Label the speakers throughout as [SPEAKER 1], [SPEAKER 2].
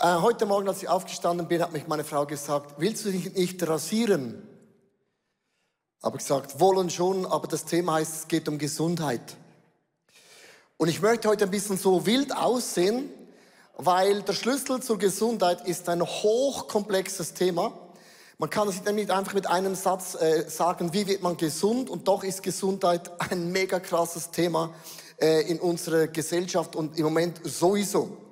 [SPEAKER 1] Äh, heute Morgen, als ich aufgestanden bin, hat mich meine Frau gesagt, willst du dich nicht rasieren? Habe gesagt, wollen schon, aber das Thema heißt, es geht um Gesundheit. Und ich möchte heute ein bisschen so wild aussehen, weil der Schlüssel zur Gesundheit ist ein hochkomplexes Thema. Man kann es nicht einfach mit einem Satz äh, sagen, wie wird man gesund? Und doch ist Gesundheit ein mega krasses Thema äh, in unserer Gesellschaft und im Moment sowieso.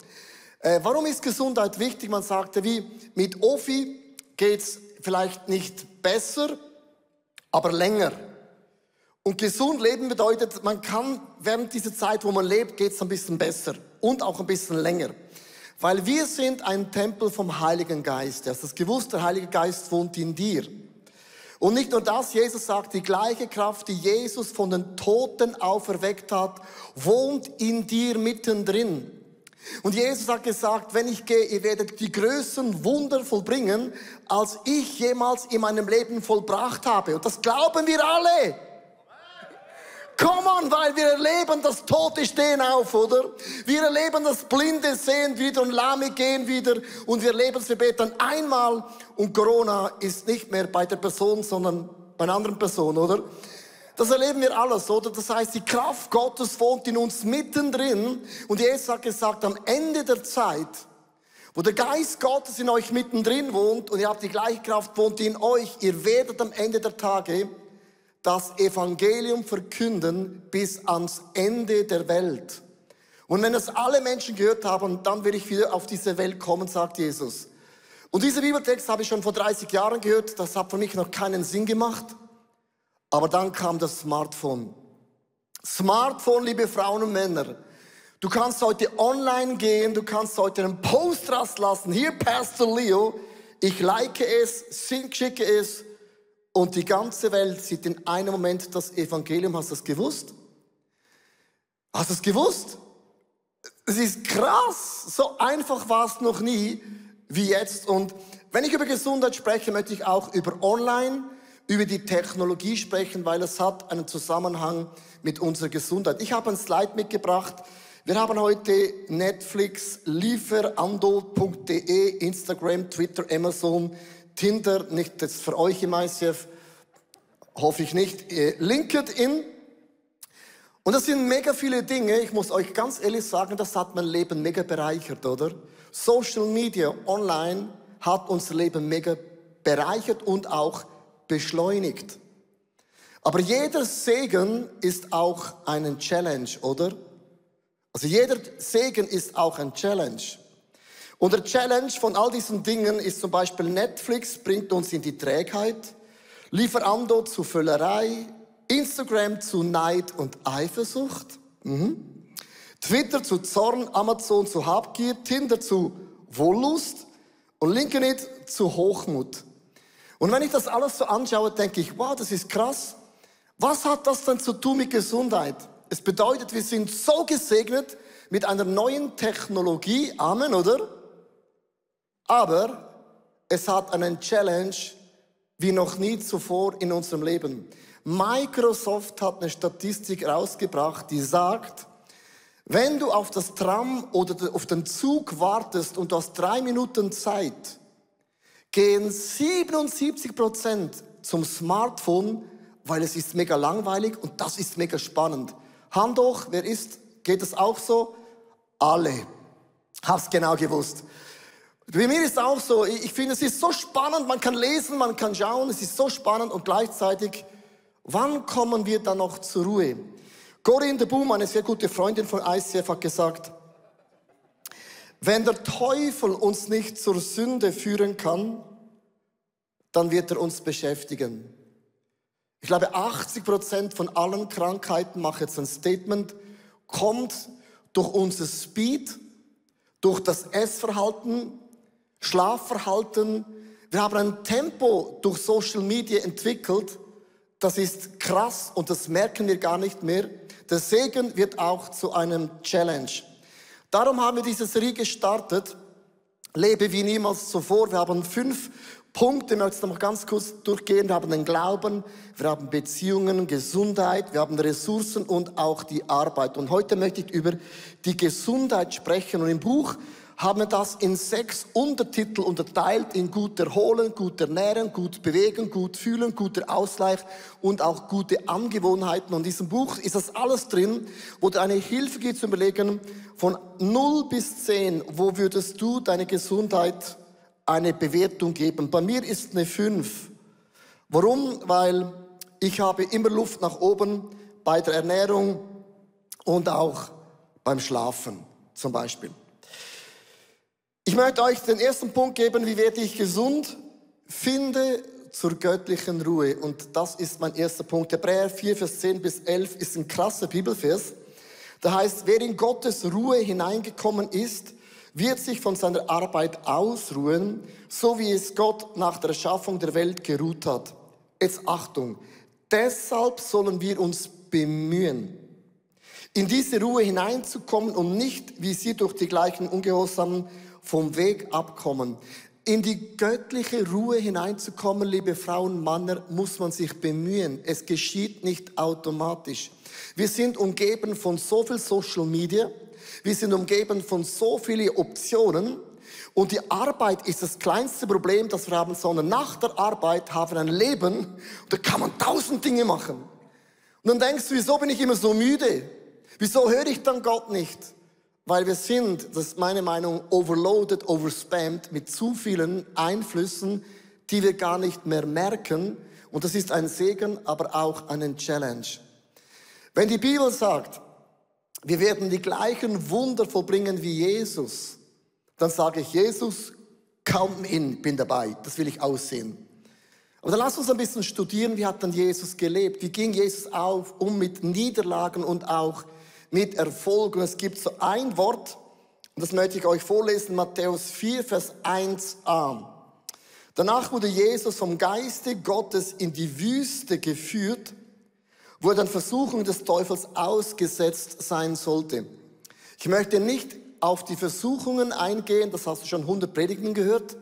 [SPEAKER 1] Äh, warum ist Gesundheit wichtig? Man sagte, wie mit Ofi geht's vielleicht nicht besser, aber länger. Und gesund leben bedeutet, man kann während dieser Zeit, wo man lebt, geht's ein bisschen besser und auch ein bisschen länger. Weil wir sind ein Tempel vom Heiligen Geist. Du hast das gewusst, der Heilige Geist wohnt in dir. Und nicht nur das, Jesus sagt, die gleiche Kraft, die Jesus von den Toten auferweckt hat, wohnt in dir mittendrin. Und Jesus hat gesagt, wenn ich gehe, ihr werdet die größten Wunder vollbringen, als ich jemals in meinem Leben vollbracht habe. Und das glauben wir alle. Komm on, weil wir erleben, dass Tote stehen auf, oder? Wir erleben, dass Blinde sehen wieder und Lahme gehen wieder und wir erleben wir beten einmal und Corona ist nicht mehr bei der Person, sondern bei einer anderen Person, oder? Das erleben wir alles, oder? Das heißt, die Kraft Gottes wohnt in uns mittendrin. Und Jesus hat gesagt, am Ende der Zeit, wo der Geist Gottes in euch mittendrin wohnt und ihr habt die gleiche Kraft wohnt in euch, ihr werdet am Ende der Tage das Evangelium verkünden bis ans Ende der Welt. Und wenn es alle Menschen gehört haben, dann will ich wieder auf diese Welt kommen, sagt Jesus. Und dieser Bibeltext habe ich schon vor 30 Jahren gehört, das hat für mich noch keinen Sinn gemacht. Aber dann kam das Smartphone. Smartphone, liebe Frauen und Männer. Du kannst heute online gehen, du kannst heute einen Post rauslassen. Hier, Pastor Leo, ich like es, schicke es und die ganze Welt sieht in einem Moment das Evangelium. Hast du das gewusst? Hast du es gewusst? Es ist krass. So einfach war es noch nie wie jetzt. Und wenn ich über Gesundheit spreche, möchte ich auch über Online über die Technologie sprechen, weil es hat einen Zusammenhang mit unserer Gesundheit. Ich habe ein Slide mitgebracht. Wir haben heute Netflix, lieferando.de, Instagram, Twitter, Amazon, Tinder, nicht jetzt für euch im ICF, hoffe ich nicht, äh, LinkedIn. Und das sind mega viele Dinge. Ich muss euch ganz ehrlich sagen, das hat mein Leben mega bereichert, oder? Social Media, online hat unser Leben mega bereichert und auch beschleunigt. Aber jeder Segen ist auch eine Challenge, oder? Also jeder Segen ist auch ein Challenge. Und der Challenge von all diesen Dingen ist zum Beispiel Netflix bringt uns in die Trägheit, Lieferando zu Völlerei, Instagram zu Neid und Eifersucht, mhm. Twitter zu Zorn, Amazon zu Habgier, Tinder zu Wollust und LinkedIn zu Hochmut. Und wenn ich das alles so anschaue, denke ich, wow, das ist krass. Was hat das denn zu tun mit Gesundheit? Es bedeutet, wir sind so gesegnet mit einer neuen Technologie, Amen, oder? Aber es hat einen Challenge wie noch nie zuvor in unserem Leben. Microsoft hat eine Statistik rausgebracht, die sagt, wenn du auf das Tram oder auf den Zug wartest und du hast drei Minuten Zeit, gehen 77 Prozent zum Smartphone, weil es ist mega langweilig und das ist mega spannend. Hand hoch, wer ist? Geht es auch so? Alle. Hab's genau gewusst. Bei mir ist auch so, ich finde, es ist so spannend, man kann lesen, man kann schauen, es ist so spannend und gleichzeitig, wann kommen wir dann noch zur Ruhe? Corinne de Boom, eine sehr gute Freundin von ICF, hat gesagt, wenn der Teufel uns nicht zur Sünde führen kann, dann wird er uns beschäftigen. Ich glaube, 80 Prozent von allen Krankheiten, mache jetzt ein Statement, kommt durch unser Speed, durch das Essverhalten, Schlafverhalten. Wir haben ein Tempo durch Social Media entwickelt, das ist krass und das merken wir gar nicht mehr. Der Segen wird auch zu einem Challenge. Darum haben wir diese Serie gestartet. Lebe wie niemals zuvor. Wir haben fünf Punkte, ich möchte noch ganz kurz durchgehen. Wir haben den Glauben, wir haben Beziehungen, Gesundheit, wir haben Ressourcen und auch die Arbeit. Und heute möchte ich über die Gesundheit sprechen. Und im Buch haben wir das in sechs Untertitel unterteilt in gut erholen, gut ernähren, gut bewegen, gut fühlen, guter Ausgleich und auch gute Angewohnheiten. Und in diesem Buch ist das alles drin, wo dir eine Hilfe gibt zu überlegen, von 0 bis 10, wo würdest du deine Gesundheit eine Bewertung geben? Bei mir ist eine 5. Warum? Weil ich habe immer Luft nach oben bei der Ernährung und auch beim Schlafen zum Beispiel. Ich möchte euch den ersten Punkt geben, wie werde ich gesund? Finde zur göttlichen Ruhe. Und das ist mein erster Punkt. Hebräer 4, Vers 10 bis 11 ist ein krasser Bibelvers. Da heißt, wer in Gottes Ruhe hineingekommen ist, wird sich von seiner Arbeit ausruhen, so wie es Gott nach der Erschaffung der Welt geruht hat. Jetzt Achtung. Deshalb sollen wir uns bemühen, in diese Ruhe hineinzukommen und nicht, wie sie durch die gleichen Ungehorsamen vom Weg abkommen. In die göttliche Ruhe hineinzukommen, liebe Frauen, Männer, muss man sich bemühen. Es geschieht nicht automatisch. Wir sind umgeben von so viel Social Media. Wir sind umgeben von so vielen Optionen. Und die Arbeit ist das kleinste Problem, das wir haben, sondern nach der Arbeit haben wir ein Leben und da kann man tausend Dinge machen. Und dann denkst du, wieso bin ich immer so müde? Wieso höre ich dann Gott nicht? Weil wir sind, das ist meine Meinung, overloaded, overspammed mit zu vielen Einflüssen, die wir gar nicht mehr merken. Und das ist ein Segen, aber auch eine Challenge. Wenn die Bibel sagt, wir werden die gleichen Wunder vollbringen wie Jesus, dann sage ich, Jesus, count in, bin dabei, das will ich aussehen. Aber dann lass uns ein bisschen studieren, wie hat dann Jesus gelebt? Wie ging Jesus auf, um mit Niederlagen und auch mit Erfolg. Und es gibt so ein Wort, und das möchte ich euch vorlesen, Matthäus 4, Vers 1a. Danach wurde Jesus vom Geiste Gottes in die Wüste geführt, wo er dann Versuchung des Teufels ausgesetzt sein sollte. Ich möchte nicht auf die Versuchungen eingehen, das hast du schon 100 Predigten gehört,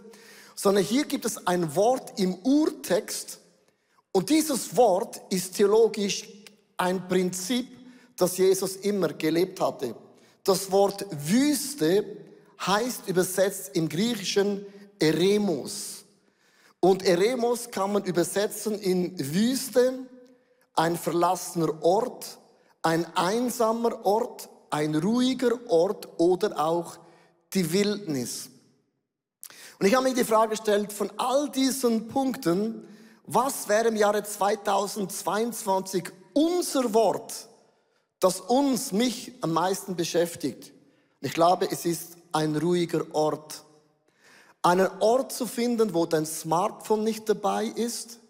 [SPEAKER 1] sondern hier gibt es ein Wort im Urtext und dieses Wort ist theologisch ein Prinzip, das Jesus immer gelebt hatte. Das Wort Wüste heißt übersetzt im Griechischen Eremos. Und Eremos kann man übersetzen in Wüste, ein verlassener Ort, ein einsamer Ort, ein ruhiger Ort oder auch die Wildnis. Und ich habe mir die Frage gestellt, von all diesen Punkten, was wäre im Jahre 2022 unser Wort, das uns, mich am meisten beschäftigt. Ich glaube, es ist ein ruhiger Ort. Einen Ort zu finden, wo dein Smartphone nicht dabei ist.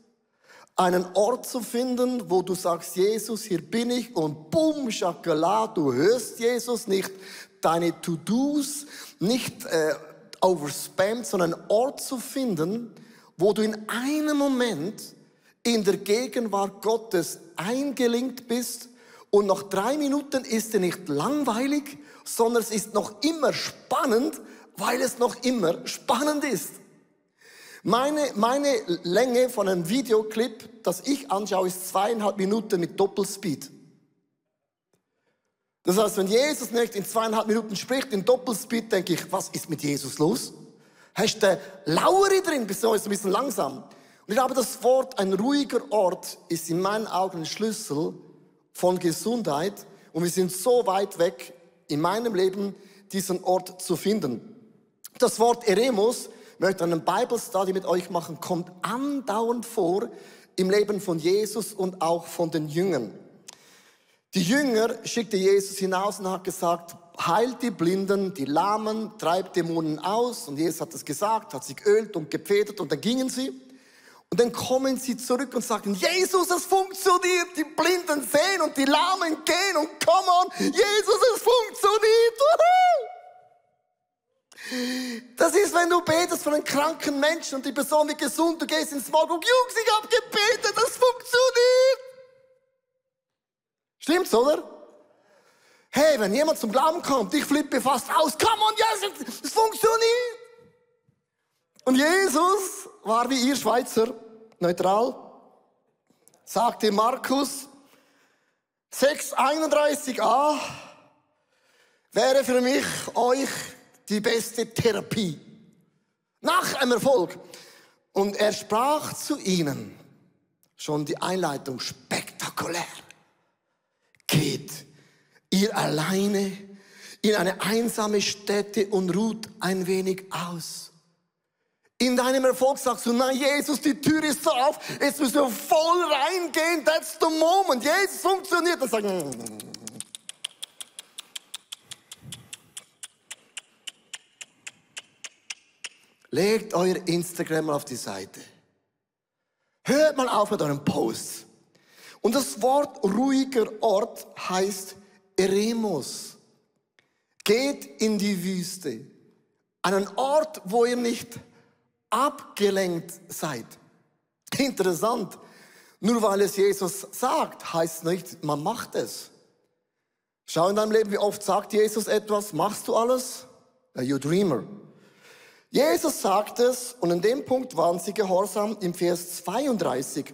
[SPEAKER 1] Einen Ort zu finden, wo du sagst, Jesus, hier bin ich und boom, Schakala, du hörst Jesus, nicht deine To-Dos, nicht äh, overspammed, sondern einen Ort zu finden, wo du in einem Moment in der Gegenwart Gottes eingelinkt bist und nach drei Minuten ist er nicht langweilig, sondern es ist noch immer spannend, weil es noch immer spannend ist. Meine, meine Länge von einem Videoclip, das ich anschaue, ist zweieinhalb Minuten mit Doppelspeed. Das heißt, wenn Jesus nicht in zweieinhalb Minuten spricht, in Doppelspeed, denke ich, was ist mit Jesus los? Hast du Lauere drin, bist du ein bisschen langsam? Und ich glaube, das Wort, ein ruhiger Ort, ist in meinen Augen ein Schlüssel von Gesundheit und wir sind so weit weg in meinem Leben, diesen Ort zu finden. Das Wort Eremos, möchte einen Bible Study mit euch machen, kommt andauernd vor im Leben von Jesus und auch von den Jüngern. Die Jünger schickte Jesus hinaus und hat gesagt, heilt die Blinden, die Lahmen, treibt Dämonen aus. Und Jesus hat das gesagt, hat sich geölt und gepfedert und dann gingen sie. Und dann kommen sie zurück und sagen, Jesus, es funktioniert. Die Blinden sehen und die Lahmen gehen und come on, Jesus, es funktioniert. Das ist, wenn du betest für einen kranken Menschen und die Person wird gesund, du gehst ins Morgen und Jungs, ich habe gebetet, das funktioniert. Stimmt's, oder? Hey, wenn jemand zum Glauben kommt, ich flippe fast aus, come on, Jesus, es funktioniert. Und Jesus war wie ihr Schweizer neutral, sagte Markus 6,31a, wäre für mich euch die beste Therapie. Nach einem Erfolg. Und er sprach zu ihnen, schon die Einleitung spektakulär. Geht ihr alleine in eine einsame Stätte und ruht ein wenig aus. In deinem Erfolg sagst du, nein, Jesus, die Tür ist so auf, jetzt müssen wir voll reingehen, that's the moment. Jesus funktioniert. Dann sagen, Legt euer Instagram auf die Seite. Hört mal auf mit euren Posts. Und das Wort ruhiger Ort heißt Eremos. Geht in die Wüste. Einen Ort, wo ihr nicht abgelenkt seid. Interessant. Nur weil es Jesus sagt, heißt nicht, man macht es. Schau in deinem Leben, wie oft sagt Jesus etwas, machst du alles? You dreamer. Jesus sagt es und in dem Punkt waren sie gehorsam im Vers 32.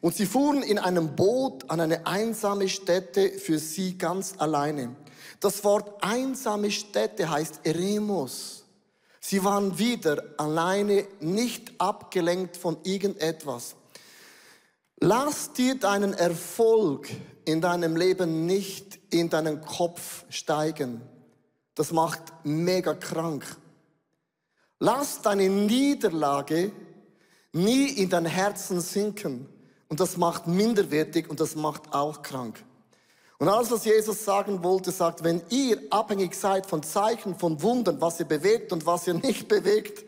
[SPEAKER 1] Und sie fuhren in einem Boot an eine einsame Stätte für sie ganz alleine. Das Wort einsame Stätte heißt Eremos. Sie waren wieder alleine, nicht abgelenkt von irgendetwas. Lass dir deinen Erfolg in deinem Leben nicht in deinen Kopf steigen. Das macht mega krank. Lass deine Niederlage nie in dein Herzen sinken. Und das macht minderwertig und das macht auch krank. Und alles, was Jesus sagen wollte, sagt, wenn ihr abhängig seid von Zeichen, von Wundern, was ihr bewegt und was ihr nicht bewegt,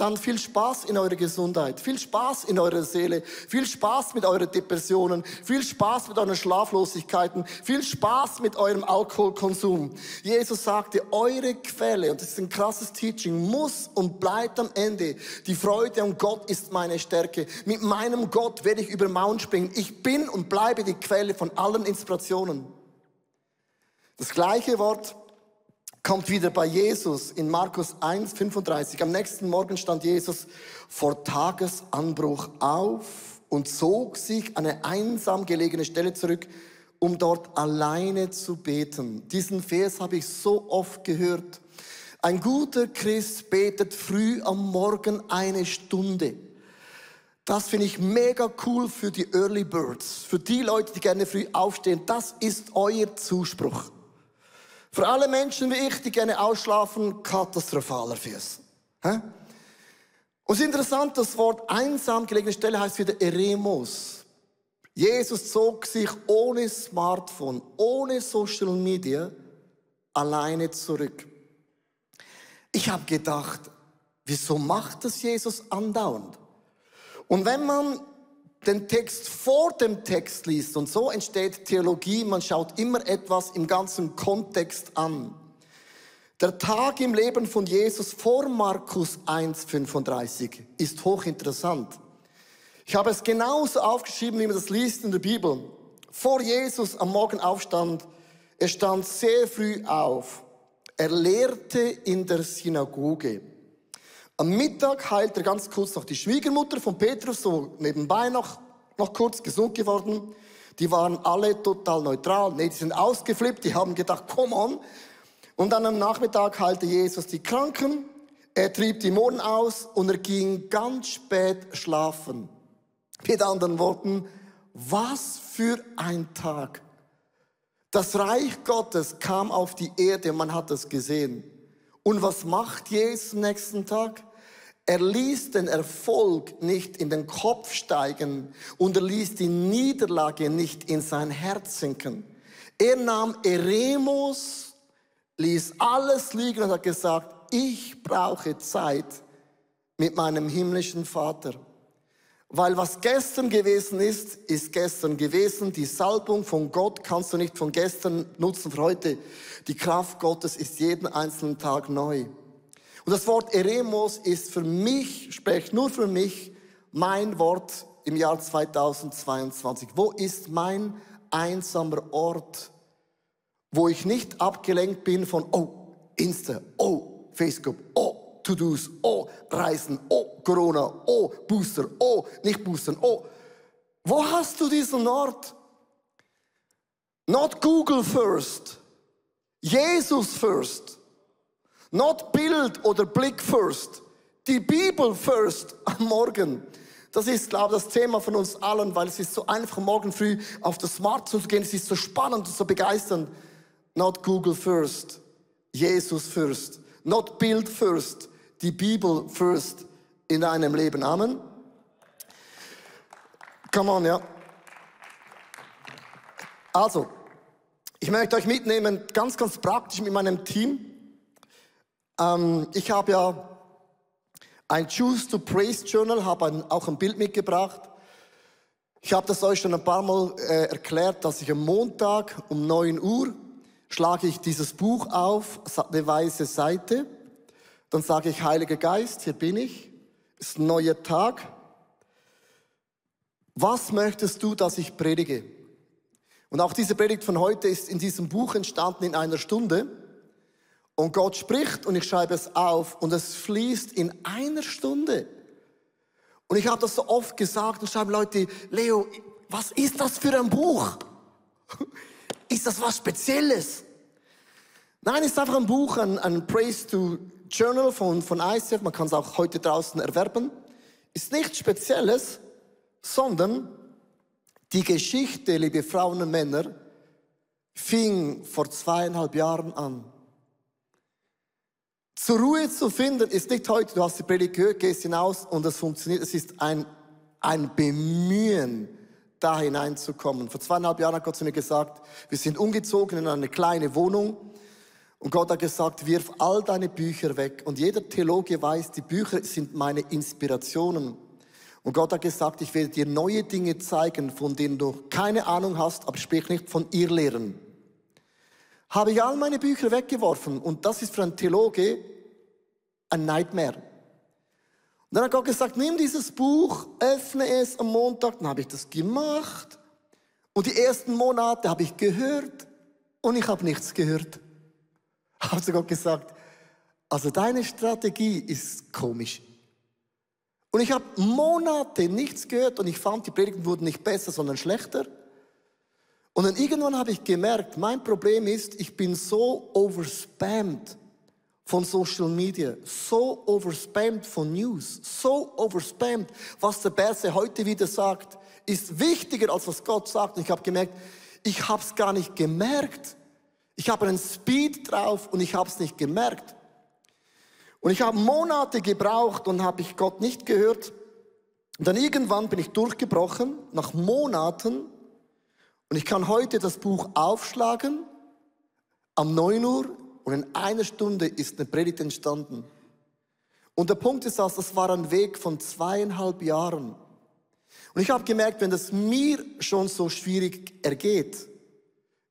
[SPEAKER 1] dann viel Spaß in eurer Gesundheit, viel Spaß in eurer Seele, viel Spaß mit euren Depressionen, viel Spaß mit euren Schlaflosigkeiten, viel Spaß mit eurem Alkoholkonsum. Jesus sagte, eure Quelle, und das ist ein krasses Teaching, muss und bleibt am Ende die Freude und Gott ist meine Stärke. Mit meinem Gott werde ich über Mauern springen. Ich bin und bleibe die Quelle von allen Inspirationen. Das gleiche Wort kommt wieder bei Jesus in Markus 1, 35. Am nächsten Morgen stand Jesus vor Tagesanbruch auf und zog sich an eine einsam gelegene Stelle zurück, um dort alleine zu beten. Diesen Vers habe ich so oft gehört. Ein guter Christ betet früh am Morgen eine Stunde. Das finde ich mega cool für die Early Birds, für die Leute, die gerne früh aufstehen. Das ist euer Zuspruch. Für alle Menschen wie ich, die gerne ausschlafen, katastrophaler Fürs. Und es ist interessant, das Wort einsam gelegene Stelle heißt wieder Eremos. Jesus zog sich ohne Smartphone, ohne Social Media alleine zurück. Ich habe gedacht, wieso macht das Jesus andauernd? Und wenn man den Text vor dem Text liest. Und so entsteht Theologie. Man schaut immer etwas im ganzen Kontext an. Der Tag im Leben von Jesus vor Markus 1,35 ist hochinteressant. Ich habe es genauso aufgeschrieben, wie man das liest in der Bibel. Vor Jesus am Morgen aufstand, er stand sehr früh auf. Er lehrte in der Synagoge. Am Mittag heilt er ganz kurz noch die Schwiegermutter von Petrus, so nebenbei noch, noch kurz gesund geworden. Die waren alle total neutral. Nee, die sind ausgeflippt, die haben gedacht, come on. Und dann am Nachmittag heilte Jesus die Kranken, er trieb die Mohren aus und er ging ganz spät schlafen. Mit anderen Worten, was für ein Tag. Das Reich Gottes kam auf die Erde, man hat es gesehen. Und was macht Jesus nächsten Tag? Er ließ den Erfolg nicht in den Kopf steigen und er ließ die Niederlage nicht in sein Herz sinken. Er nahm Eremos, ließ alles liegen und hat gesagt, ich brauche Zeit mit meinem himmlischen Vater. Weil was gestern gewesen ist, ist gestern gewesen. Die Salbung von Gott kannst du nicht von gestern nutzen für heute. Die Kraft Gottes ist jeden einzelnen Tag neu. Und das Wort Eremos ist für mich, spricht nur für mich, mein Wort im Jahr 2022. Wo ist mein einsamer Ort, wo ich nicht abgelenkt bin von, oh, Insta, oh, Facebook, oh, To-Dos, oh, Reisen, oh, Corona, oh, Booster, oh, nicht Boostern, oh. Wo hast du diesen Ort? Not Google first, Jesus first. Not Bild oder Blick first. Die Bibel first am Morgen. Das ist, glaube ich, das Thema von uns allen, weil es ist so einfach, morgen früh auf das Smartphone zu gehen. Es ist so spannend und so begeisternd. Not Google first. Jesus first. Not Bild first. Die Bibel first in deinem Leben. Amen. Come on, ja. Also, ich möchte euch mitnehmen, ganz, ganz praktisch mit meinem Team. Ähm, ich habe ja ein Choose to Praise Journal, habe auch ein Bild mitgebracht. Ich habe das euch schon ein paar Mal äh, erklärt, dass ich am Montag um 9 Uhr schlage ich dieses Buch auf, eine weiße Seite. Dann sage ich, Heiliger Geist, hier bin ich, es ist ein neuer Tag. Was möchtest du, dass ich predige? Und auch diese Predigt von heute ist in diesem Buch entstanden in einer Stunde. Und Gott spricht und ich schreibe es auf und es fließt in einer Stunde. Und ich habe das so oft gesagt und schreiben Leute, Leo, was ist das für ein Buch? Ist das was Spezielles? Nein, es ist einfach ein Buch, ein, ein Praise to Journal von, von ICF. Man kann es auch heute draußen erwerben. Ist nichts Spezielles, sondern die Geschichte, liebe Frauen und Männer, fing vor zweieinhalb Jahren an. Zur Ruhe zu finden ist nicht heute, du hast die Predigt gehört, gehst hinaus und es funktioniert. Es ist ein, ein Bemühen, da hineinzukommen. Vor zweieinhalb Jahren hat Gott zu mir gesagt, wir sind umgezogen in eine kleine Wohnung und Gott hat gesagt, wirf all deine Bücher weg. Und jeder Theologe weiß, die Bücher sind meine Inspirationen. Und Gott hat gesagt, ich werde dir neue Dinge zeigen, von denen du keine Ahnung hast, aber sprich nicht von ihr lehren. Habe ich all meine Bücher weggeworfen und das ist für einen Theologe ein Nightmare. Und dann hat Gott gesagt, nimm dieses Buch, öffne es am Montag. Dann habe ich das gemacht. Und die ersten Monate habe ich gehört und ich habe nichts gehört. Habe zu Gott gesagt, also deine Strategie ist komisch. Und ich habe Monate nichts gehört und ich fand, die Predigten wurden nicht besser, sondern schlechter. Und dann irgendwann habe ich gemerkt, mein Problem ist, ich bin so overspammed von Social Media, so overspammed von News, so overspammed. Was der Berse heute wieder sagt, ist wichtiger als was Gott sagt. Und ich habe gemerkt, ich habe es gar nicht gemerkt. Ich habe einen Speed drauf und ich habe es nicht gemerkt. Und ich habe Monate gebraucht und habe ich Gott nicht gehört. Und dann irgendwann bin ich durchgebrochen, nach Monaten. Und ich kann heute das Buch aufschlagen, am 9 Uhr, und in einer Stunde ist eine Predigt entstanden. Und der Punkt ist, das war ein Weg von zweieinhalb Jahren. Und ich habe gemerkt, wenn das mir schon so schwierig ergeht,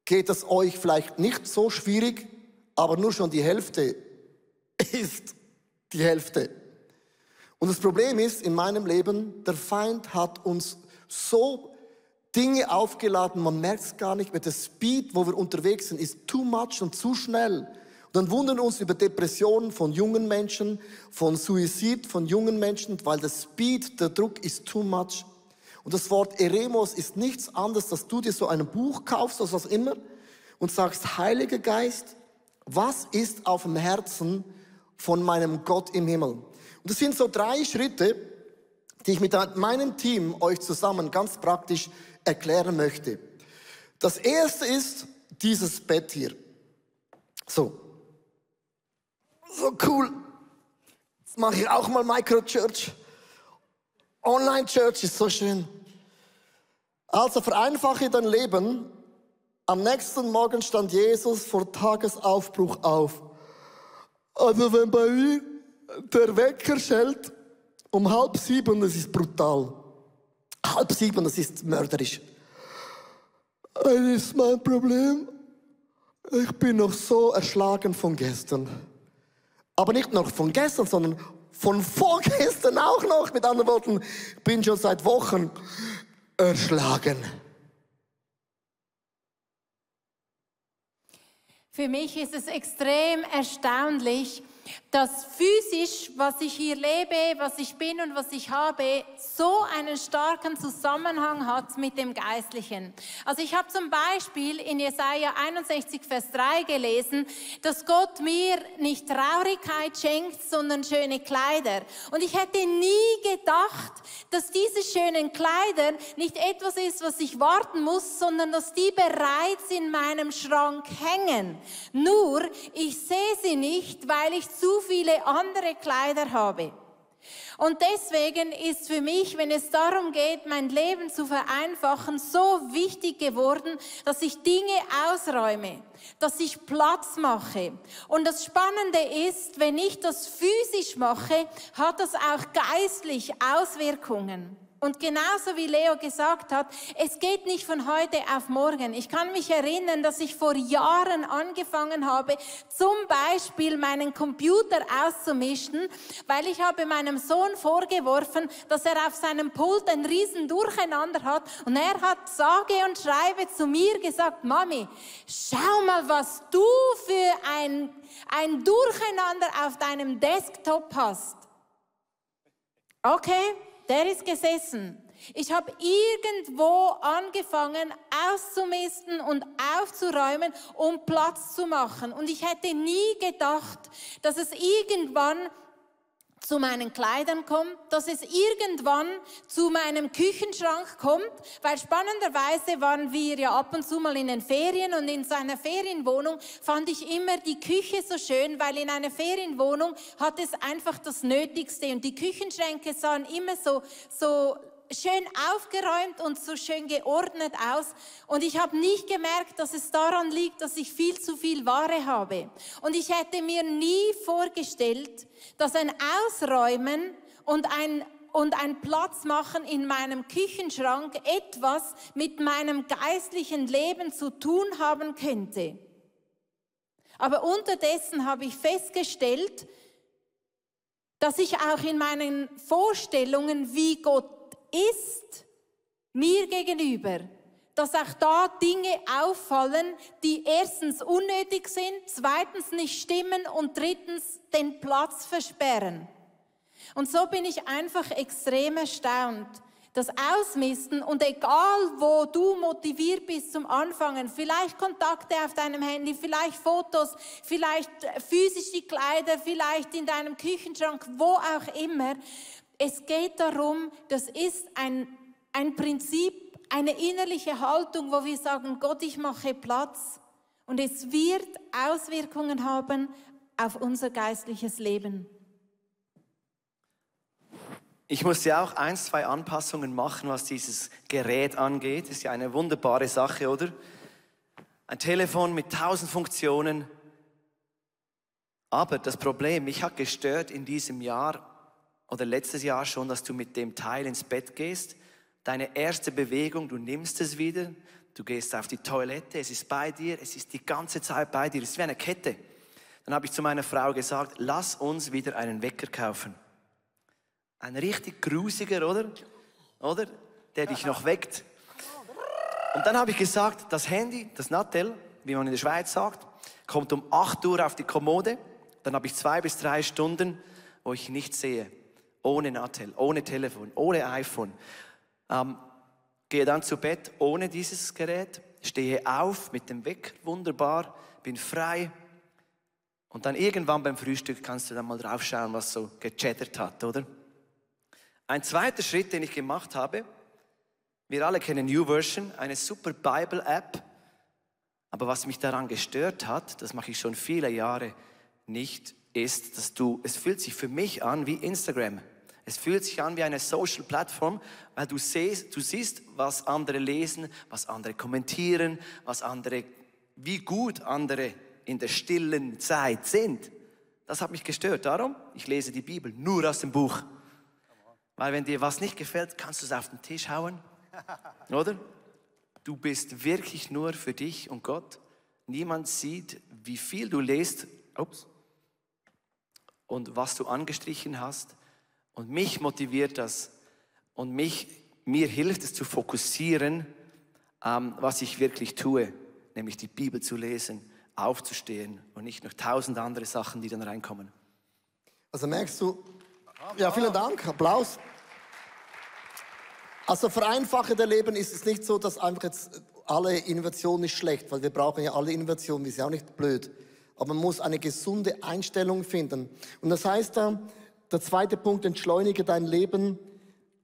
[SPEAKER 1] geht es euch vielleicht nicht so schwierig, aber nur schon die Hälfte ist die Hälfte. Und das Problem ist, in meinem Leben, der Feind hat uns so Dinge aufgeladen, man merkt es gar nicht mehr. Der Speed, wo wir unterwegs sind, ist too much und zu schnell. Und dann wundern uns über Depressionen von jungen Menschen, von Suizid von jungen Menschen, weil der Speed, der Druck ist too much. Und das Wort Eremos ist nichts anderes, dass du dir so ein Buch kaufst oder was immer und sagst, Heiliger Geist, was ist auf dem Herzen von meinem Gott im Himmel. Und das sind so drei Schritte, die ich mit meinem Team euch zusammen ganz praktisch erklären möchte. Das erste ist dieses Bett hier. So. So cool. Jetzt mache ich auch mal Microchurch. Online Church ist so schön. Also vereinfache dein Leben. Am nächsten Morgen stand Jesus vor Tagesaufbruch auf. Also wenn bei mir der Wecker schellt um halb sieben, das ist brutal. Halb sieben, das ist mörderisch. Das ist mein Problem. Ich bin noch so erschlagen von gestern. Aber nicht noch von gestern, sondern von vorgestern auch noch. Mit anderen Worten, bin schon seit Wochen erschlagen.
[SPEAKER 2] Für mich ist es extrem erstaunlich, dass physisch, was ich hier lebe, was ich bin und was ich habe, so einen starken Zusammenhang hat mit dem Geistlichen. Also ich habe zum Beispiel in Jesaja 61, Vers 3 gelesen, dass Gott mir nicht Traurigkeit schenkt, sondern schöne Kleider. Und ich hätte nie gedacht, dass diese schönen Kleider nicht etwas ist, was ich warten muss, sondern dass die bereits in meinem Schrank hängen. Nur, ich sehe sie nicht, weil ich zu viele andere Kleider habe. Und deswegen ist für mich, wenn es darum geht, mein Leben zu vereinfachen, so wichtig geworden, dass ich Dinge ausräume, dass ich Platz mache. Und das Spannende ist, wenn ich das physisch mache, hat das auch geistlich Auswirkungen. Und genauso wie Leo gesagt hat, es geht nicht von heute auf morgen. Ich kann mich erinnern, dass ich vor Jahren angefangen habe, zum Beispiel meinen Computer auszumischen, weil ich habe meinem Sohn vorgeworfen, dass er auf seinem Pult ein riesen Durcheinander hat. Und er hat sage und schreibe zu mir gesagt, Mami, schau mal, was du für ein, ein Durcheinander auf deinem Desktop hast. Okay? Der ist gesessen. Ich habe irgendwo angefangen auszumisten und aufzuräumen, um Platz zu machen. Und ich hätte nie gedacht, dass es irgendwann zu meinen Kleidern kommt, dass es irgendwann zu meinem Küchenschrank kommt, weil spannenderweise waren wir ja ab und zu mal in den Ferien und in seiner Ferienwohnung fand ich immer die Küche so schön, weil in einer Ferienwohnung hat es einfach das Nötigste und die Küchenschränke sahen immer so, so schön aufgeräumt und so schön geordnet aus. Und ich habe nicht gemerkt, dass es daran liegt, dass ich viel zu viel Ware habe. Und ich hätte mir nie vorgestellt, dass ein Ausräumen und ein und ein Platz machen in meinem Küchenschrank etwas mit meinem geistlichen Leben zu tun haben könnte. Aber unterdessen habe ich festgestellt, dass ich auch in meinen Vorstellungen, wie Gott ist mir gegenüber, dass auch da Dinge auffallen, die erstens unnötig sind, zweitens nicht stimmen und drittens den Platz versperren. Und so bin ich einfach extrem erstaunt. Das Ausmisten und egal wo du motiviert bist zum Anfangen, vielleicht Kontakte auf deinem Handy, vielleicht Fotos, vielleicht physisch die Kleider, vielleicht in deinem Küchenschrank, wo auch immer, es geht darum, das ist ein, ein Prinzip, eine innerliche Haltung, wo wir sagen, Gott, ich mache Platz. Und es wird Auswirkungen haben auf unser geistliches Leben.
[SPEAKER 3] Ich musste auch ein, zwei Anpassungen machen, was dieses Gerät angeht. Ist ja eine wunderbare Sache, oder? Ein Telefon mit tausend Funktionen. Aber das Problem, mich hat gestört in diesem Jahr, oder letztes Jahr schon, dass du mit dem Teil ins Bett gehst. Deine erste Bewegung, du nimmst es wieder, du gehst auf die Toilette, es ist bei dir, es ist die ganze Zeit bei dir, es ist wie eine Kette. Dann habe ich zu meiner Frau gesagt, lass uns wieder einen Wecker kaufen. Ein richtig grusiger, oder? Oder? Der dich noch weckt. Und dann habe ich gesagt, das Handy, das Nattel, wie man in der Schweiz sagt, kommt um 8 Uhr auf die Kommode. Dann habe ich zwei bis drei Stunden, wo ich nichts sehe ohne Nattel, ohne Telefon, ohne iPhone. Ähm, gehe dann zu Bett ohne dieses Gerät, stehe auf mit dem Wecker, wunderbar, bin frei. Und dann irgendwann beim Frühstück kannst du dann mal drauf schauen, was so gechattert hat, oder? Ein zweiter Schritt, den ich gemacht habe, wir alle kennen New Version, eine super Bible-App. Aber was mich daran gestört hat, das mache ich schon viele Jahre nicht, ist, dass du, es fühlt sich für mich an wie Instagram. Es fühlt sich an wie eine Social Plattform, weil du siehst, du siehst, was andere lesen, was andere kommentieren, was andere, wie gut andere in der stillen Zeit sind. Das hat mich gestört. Darum, ich lese die Bibel nur aus dem Buch. Weil wenn dir was nicht gefällt, kannst du es auf den Tisch hauen. Oder? Du bist wirklich nur für dich und Gott. Niemand sieht, wie viel du lest. Ups und was du angestrichen hast. Und mich motiviert das und mich, mir hilft es zu fokussieren, ähm, was ich wirklich tue, nämlich die Bibel zu lesen, aufzustehen und nicht noch tausend andere Sachen, die dann reinkommen.
[SPEAKER 1] Also merkst du, ja, vielen Dank, Applaus. Also vereinfache der Leben ist es nicht so, dass einfach jetzt alle Innovation ist schlecht, weil wir brauchen ja alle Innovation, wir sind auch nicht blöd. Aber man muss eine gesunde Einstellung finden. Und das heißt da, der zweite Punkt, entschleunige dein Leben.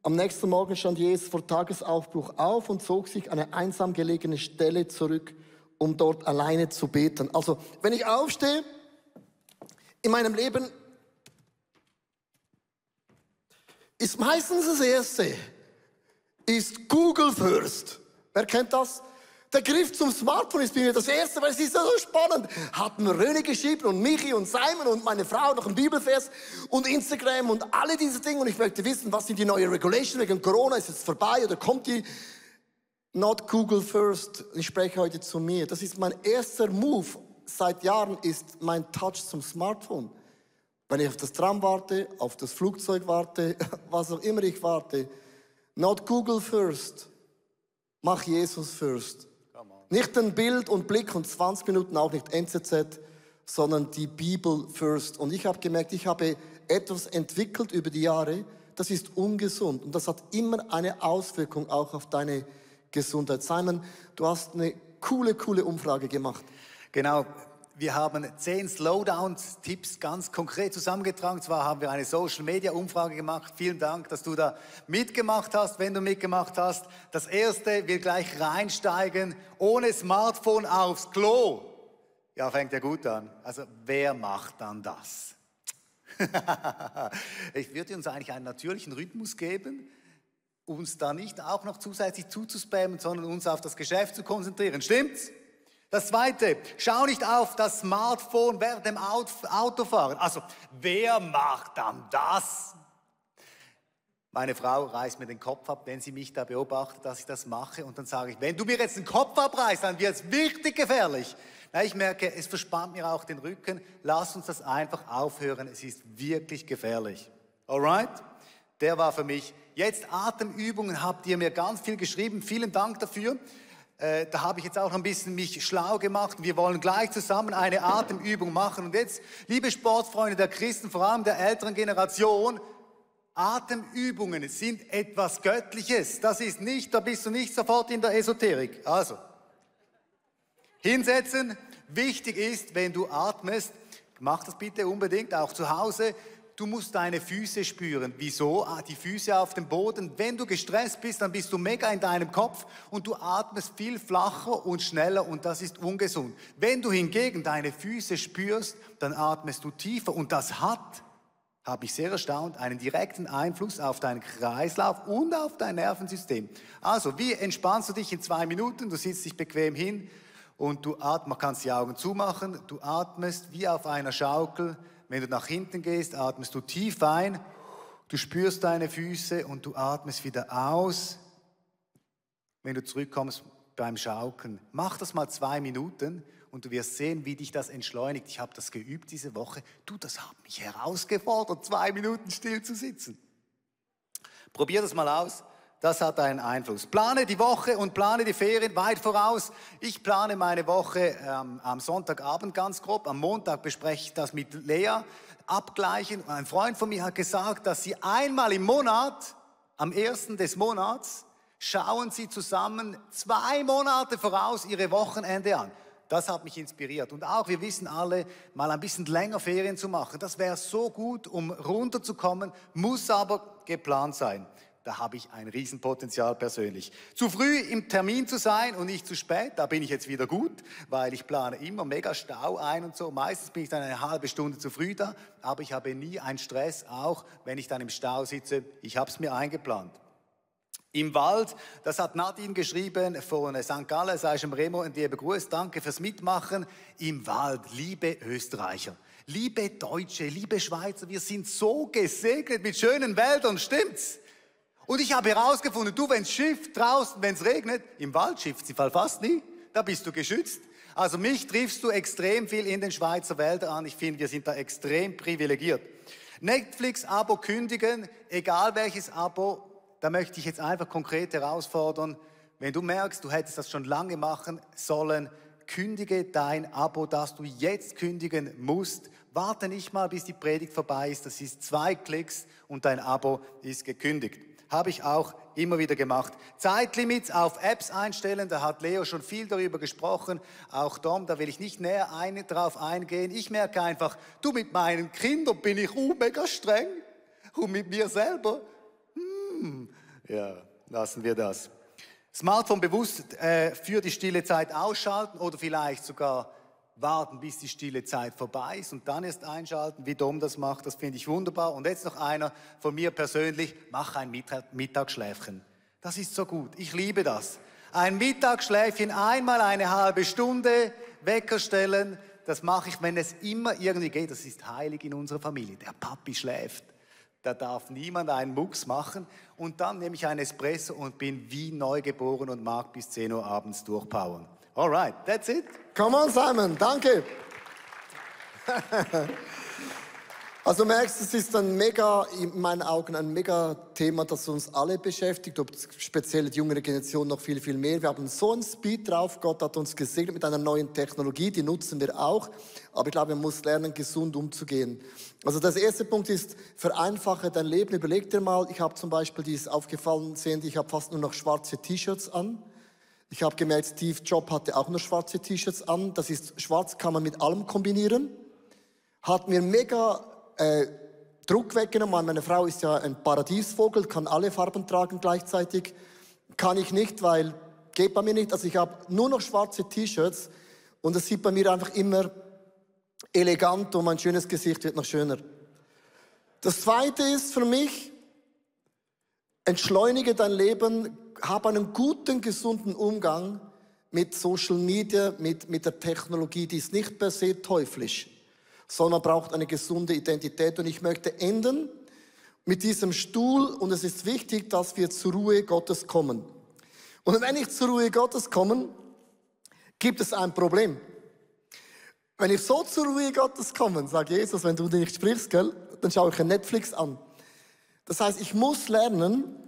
[SPEAKER 1] Am nächsten Morgen stand Jesus vor Tagesaufbruch auf und zog sich eine einsam gelegene Stelle zurück, um dort alleine zu beten. Also, wenn ich aufstehe, in meinem Leben ist meistens das Erste, ist Google First. Wer kennt das? Der Griff zum Smartphone ist bei mir das Erste, weil es ist ja so spannend. Hatten Röne geschrieben und Michi und Simon und meine Frau noch ein Bibelvers und Instagram und alle diese Dinge. Und ich möchte wissen, was sind die neuen Regulations wegen Corona? Ist es vorbei oder kommt die? Not Google First. Ich spreche heute zu mir. Das ist mein erster Move seit Jahren, ist mein Touch zum Smartphone. Wenn ich auf das Tram warte, auf das Flugzeug warte, was auch immer ich warte, not Google first, mach Jesus first. Nicht ein Bild und Blick und 20 Minuten auch nicht NZZ, sondern die Bibel first. Und ich habe gemerkt, ich habe etwas entwickelt über die Jahre, das ist ungesund und das hat immer eine Auswirkung auch auf deine Gesundheit. Simon, du hast eine coole, coole Umfrage gemacht.
[SPEAKER 4] Genau, wir haben zehn Slowdown-Tipps ganz konkret zusammengetragen. Zwar haben wir eine Social-Media-Umfrage gemacht. Vielen Dank, dass du da mitgemacht hast, wenn du mitgemacht hast. Das erste, wir gleich reinsteigen, ohne Smartphone aufs Klo. Ja, fängt ja gut an. Also, wer macht dann das? ich würde uns eigentlich einen natürlichen Rhythmus geben, uns da nicht auch noch zusätzlich zuzuspammen, sondern uns auf das Geschäft zu konzentrieren. Stimmt's? Das zweite, schau nicht auf das Smartphone während dem Autofahren. Also, wer macht dann das? Meine Frau reißt mir den Kopf ab, wenn sie mich da beobachtet, dass ich das mache. Und dann sage ich, wenn du mir jetzt den Kopf abreißt, dann wird es wirklich gefährlich. Na, ich merke, es verspannt mir auch den Rücken. Lass uns das einfach aufhören. Es ist wirklich gefährlich. Alright? Der war für mich. Jetzt Atemübungen habt ihr mir ganz viel geschrieben. Vielen Dank dafür. Äh, da habe ich jetzt auch ein bisschen mich schlau gemacht. Wir wollen gleich zusammen eine Atemübung machen. Und jetzt, liebe Sportfreunde der Christen, vor allem der älteren Generation, Atemübungen sind etwas Göttliches. Das ist nicht, da bist du nicht sofort in der Esoterik. Also, hinsetzen. Wichtig ist, wenn du atmest, mach das bitte unbedingt auch zu Hause du musst deine Füße spüren. Wieso? Ah, die Füße auf dem Boden. Wenn du gestresst bist, dann bist du mega in deinem Kopf und du atmest viel flacher und schneller und das ist ungesund. Wenn du hingegen deine Füße spürst, dann atmest du tiefer und das hat, habe ich sehr erstaunt, einen direkten Einfluss auf deinen Kreislauf und auf dein Nervensystem. Also, wie entspannst du dich in zwei Minuten? Du sitzt dich bequem hin und du atmest, kannst die Augen zumachen, du atmest wie auf einer Schaukel wenn du nach hinten gehst, atmest du tief ein, du spürst deine Füße und du atmest wieder aus. Wenn du zurückkommst beim Schaukeln, mach das mal zwei Minuten und du wirst sehen, wie dich das entschleunigt. Ich habe das geübt diese Woche. Du, das hat mich herausgefordert, zwei Minuten still zu sitzen. Probier das mal aus. Das hat einen Einfluss. Plane die Woche und plane die Ferien weit voraus. Ich plane meine Woche ähm, am Sonntagabend ganz grob. Am Montag bespreche ich das mit Lea. Abgleichen. Ein Freund von mir hat gesagt, dass sie einmal im Monat, am ersten des Monats, schauen sie zusammen zwei Monate voraus ihre Wochenende an. Das hat mich inspiriert. Und auch, wir wissen alle, mal ein bisschen länger Ferien zu machen. Das wäre so gut, um runterzukommen, muss aber geplant sein da habe ich ein Riesenpotenzial persönlich. Zu früh im Termin zu sein und nicht zu spät, da bin ich jetzt wieder gut, weil ich plane immer mega Stau ein und so. Meistens bin ich dann eine halbe Stunde zu früh da, aber ich habe nie einen Stress, auch wenn ich dann im Stau sitze. Ich habe es mir eingeplant. Im Wald, das hat Nadine geschrieben von St. Gallen, sei ich im Remo und dir begrüßt. Danke fürs Mitmachen. Im Wald, liebe Österreicher, liebe Deutsche, liebe Schweizer, wir sind so gesegnet mit schönen Wäldern, stimmt's? Und ich habe herausgefunden, du, wenn Schiff draußen, wenn es regnet, im Wald schifft sie fast nie, da bist du geschützt. Also mich triffst du extrem viel in den Schweizer Wäldern an. Ich finde, wir sind da extrem privilegiert. Netflix-Abo kündigen, egal welches Abo, da möchte ich jetzt einfach konkret herausfordern. Wenn du merkst, du hättest das schon lange machen sollen, kündige dein Abo, das du jetzt kündigen musst, Warte nicht mal, bis die Predigt vorbei ist. Das ist zwei Klicks und dein Abo ist gekündigt. Habe ich auch immer wieder gemacht. Zeitlimits auf Apps einstellen, da hat Leo schon viel darüber gesprochen. Auch Dom, da will ich nicht näher ein, drauf eingehen. Ich merke einfach, du mit meinen Kindern bin ich uh, mega streng. Und mit mir selber, hm, ja, lassen wir das. Smartphone bewusst äh, für die stille Zeit ausschalten oder vielleicht sogar warten, bis die stille Zeit vorbei ist und dann erst einschalten, wie Dom das macht, das finde ich wunderbar. Und jetzt noch einer von mir persönlich, mach ein Mittagsschläfchen. Das ist so gut, ich liebe das. Ein Mittagsschläfchen, einmal eine halbe Stunde, Wecker stellen, das mache ich, wenn es immer irgendwie geht. Das ist heilig in unserer Familie. Der Papi schläft. Da darf niemand einen Mucks machen. Und dann nehme ich ein Espresso und bin wie neugeboren und mag bis 10 Uhr abends durchpowern. Alright, that's it.
[SPEAKER 1] Come on, Simon, danke. Also du merkst, es ist ein mega, in meinen Augen ein mega Thema, das uns alle beschäftigt, ob speziell die jüngere Generation noch viel, viel mehr. Wir haben so einen Speed drauf, Gott hat uns gesegnet mit einer neuen Technologie, die nutzen wir auch, aber ich glaube, man muss lernen, gesund umzugehen. Also das erste Punkt ist, vereinfache dein Leben. Überleg dir mal, ich habe zum Beispiel, die ist aufgefallen, sehen, ich habe fast nur noch schwarze T-Shirts an. Ich habe gemerkt, Steve Jobs hatte auch nur schwarze T-Shirts an. Das ist schwarz, kann man mit allem kombinieren. Hat mir mega äh, Druck weggenommen. Meine Frau ist ja ein Paradiesvogel, kann alle Farben tragen gleichzeitig. Kann ich nicht, weil geht bei mir nicht. Also ich habe nur noch schwarze T-Shirts und das sieht bei mir einfach immer elegant und mein schönes Gesicht wird noch schöner. Das zweite ist für mich, entschleunige dein Leben, habe einen guten, gesunden Umgang mit Social Media, mit, mit der Technologie, die ist nicht per se teuflisch, sondern braucht eine gesunde Identität. Und ich möchte enden mit diesem Stuhl und es ist wichtig, dass wir zur Ruhe Gottes kommen. Und wenn ich zur Ruhe Gottes komme, gibt es ein Problem. Wenn ich so zur Ruhe Gottes komme, sagt Jesus, wenn du nicht sprichst, gell, dann schaue ich Netflix an. Das heißt, ich muss lernen,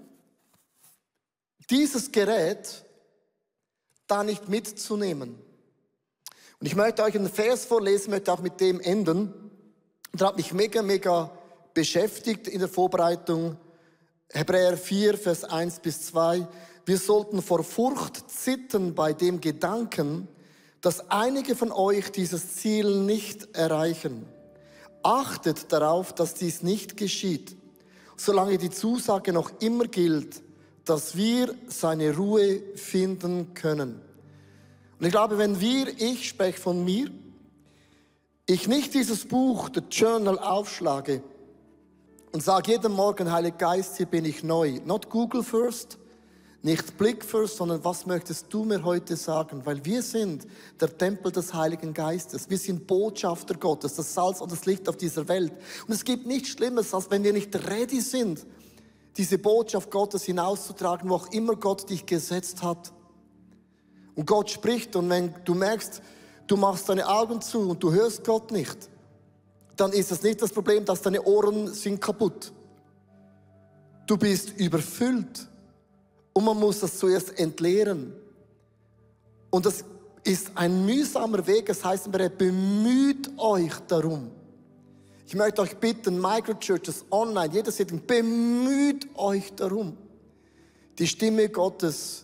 [SPEAKER 1] dieses Gerät da nicht mitzunehmen. Und ich möchte euch einen Vers vorlesen, möchte auch mit dem enden. Und hat mich mega, mega beschäftigt in der Vorbereitung. Hebräer 4, Vers 1 bis 2. Wir sollten vor Furcht zittern bei dem Gedanken, dass einige von euch dieses Ziel nicht erreichen. Achtet darauf, dass dies nicht geschieht, solange die Zusage noch immer gilt, dass wir seine Ruhe finden können. Und ich glaube, wenn wir, ich spreche von mir, ich nicht dieses Buch, der Journal aufschlage und sage jeden Morgen, Heiliger Geist, hier bin ich neu. Not Google first, nicht Blick first, sondern was möchtest du mir heute sagen? Weil wir sind der Tempel des Heiligen Geistes. Wir sind Botschafter Gottes, das Salz und das Licht auf dieser Welt. Und es gibt nichts Schlimmes, als wenn wir nicht ready sind, diese Botschaft Gottes hinauszutragen, wo auch immer Gott dich gesetzt hat. Und Gott spricht und wenn du merkst, du machst deine Augen zu und du hörst Gott nicht, dann ist das nicht das Problem, dass deine Ohren sind kaputt. Du bist überfüllt und man muss das zuerst entleeren. Und das ist ein mühsamer Weg, es heißt, bemüht euch darum. Ich möchte euch bitten, Microchurches online, jeder Sitting, bemüht euch darum, die Stimme Gottes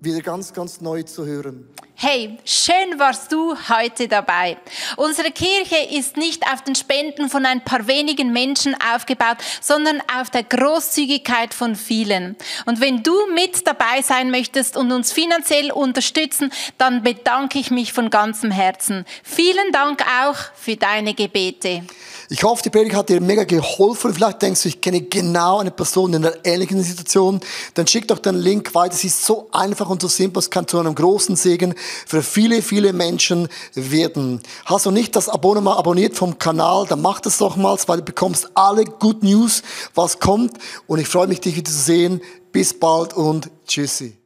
[SPEAKER 1] wieder ganz, ganz neu zu hören.
[SPEAKER 2] Hey, schön warst du heute dabei. Unsere Kirche ist nicht auf den Spenden von ein paar wenigen Menschen aufgebaut, sondern auf der Großzügigkeit von vielen. Und wenn du mit dabei sein möchtest und uns finanziell unterstützen, dann bedanke ich mich von ganzem Herzen. Vielen Dank auch für deine Gebete.
[SPEAKER 1] Ich hoffe, die Predigt hat dir mega geholfen. Vielleicht denkst du, ich kenne genau eine Person in einer ähnlichen Situation. Dann schick doch den Link weiter. Es ist so einfach und so simpel. Es kann zu einem großen Segen für viele, viele Menschen werden. Hast du nicht das Abonnement abonniert vom Kanal, dann mach das doch mal, weil du bekommst alle Good News, was kommt. Und ich freue mich, dich wieder zu sehen. Bis bald und tschüssi.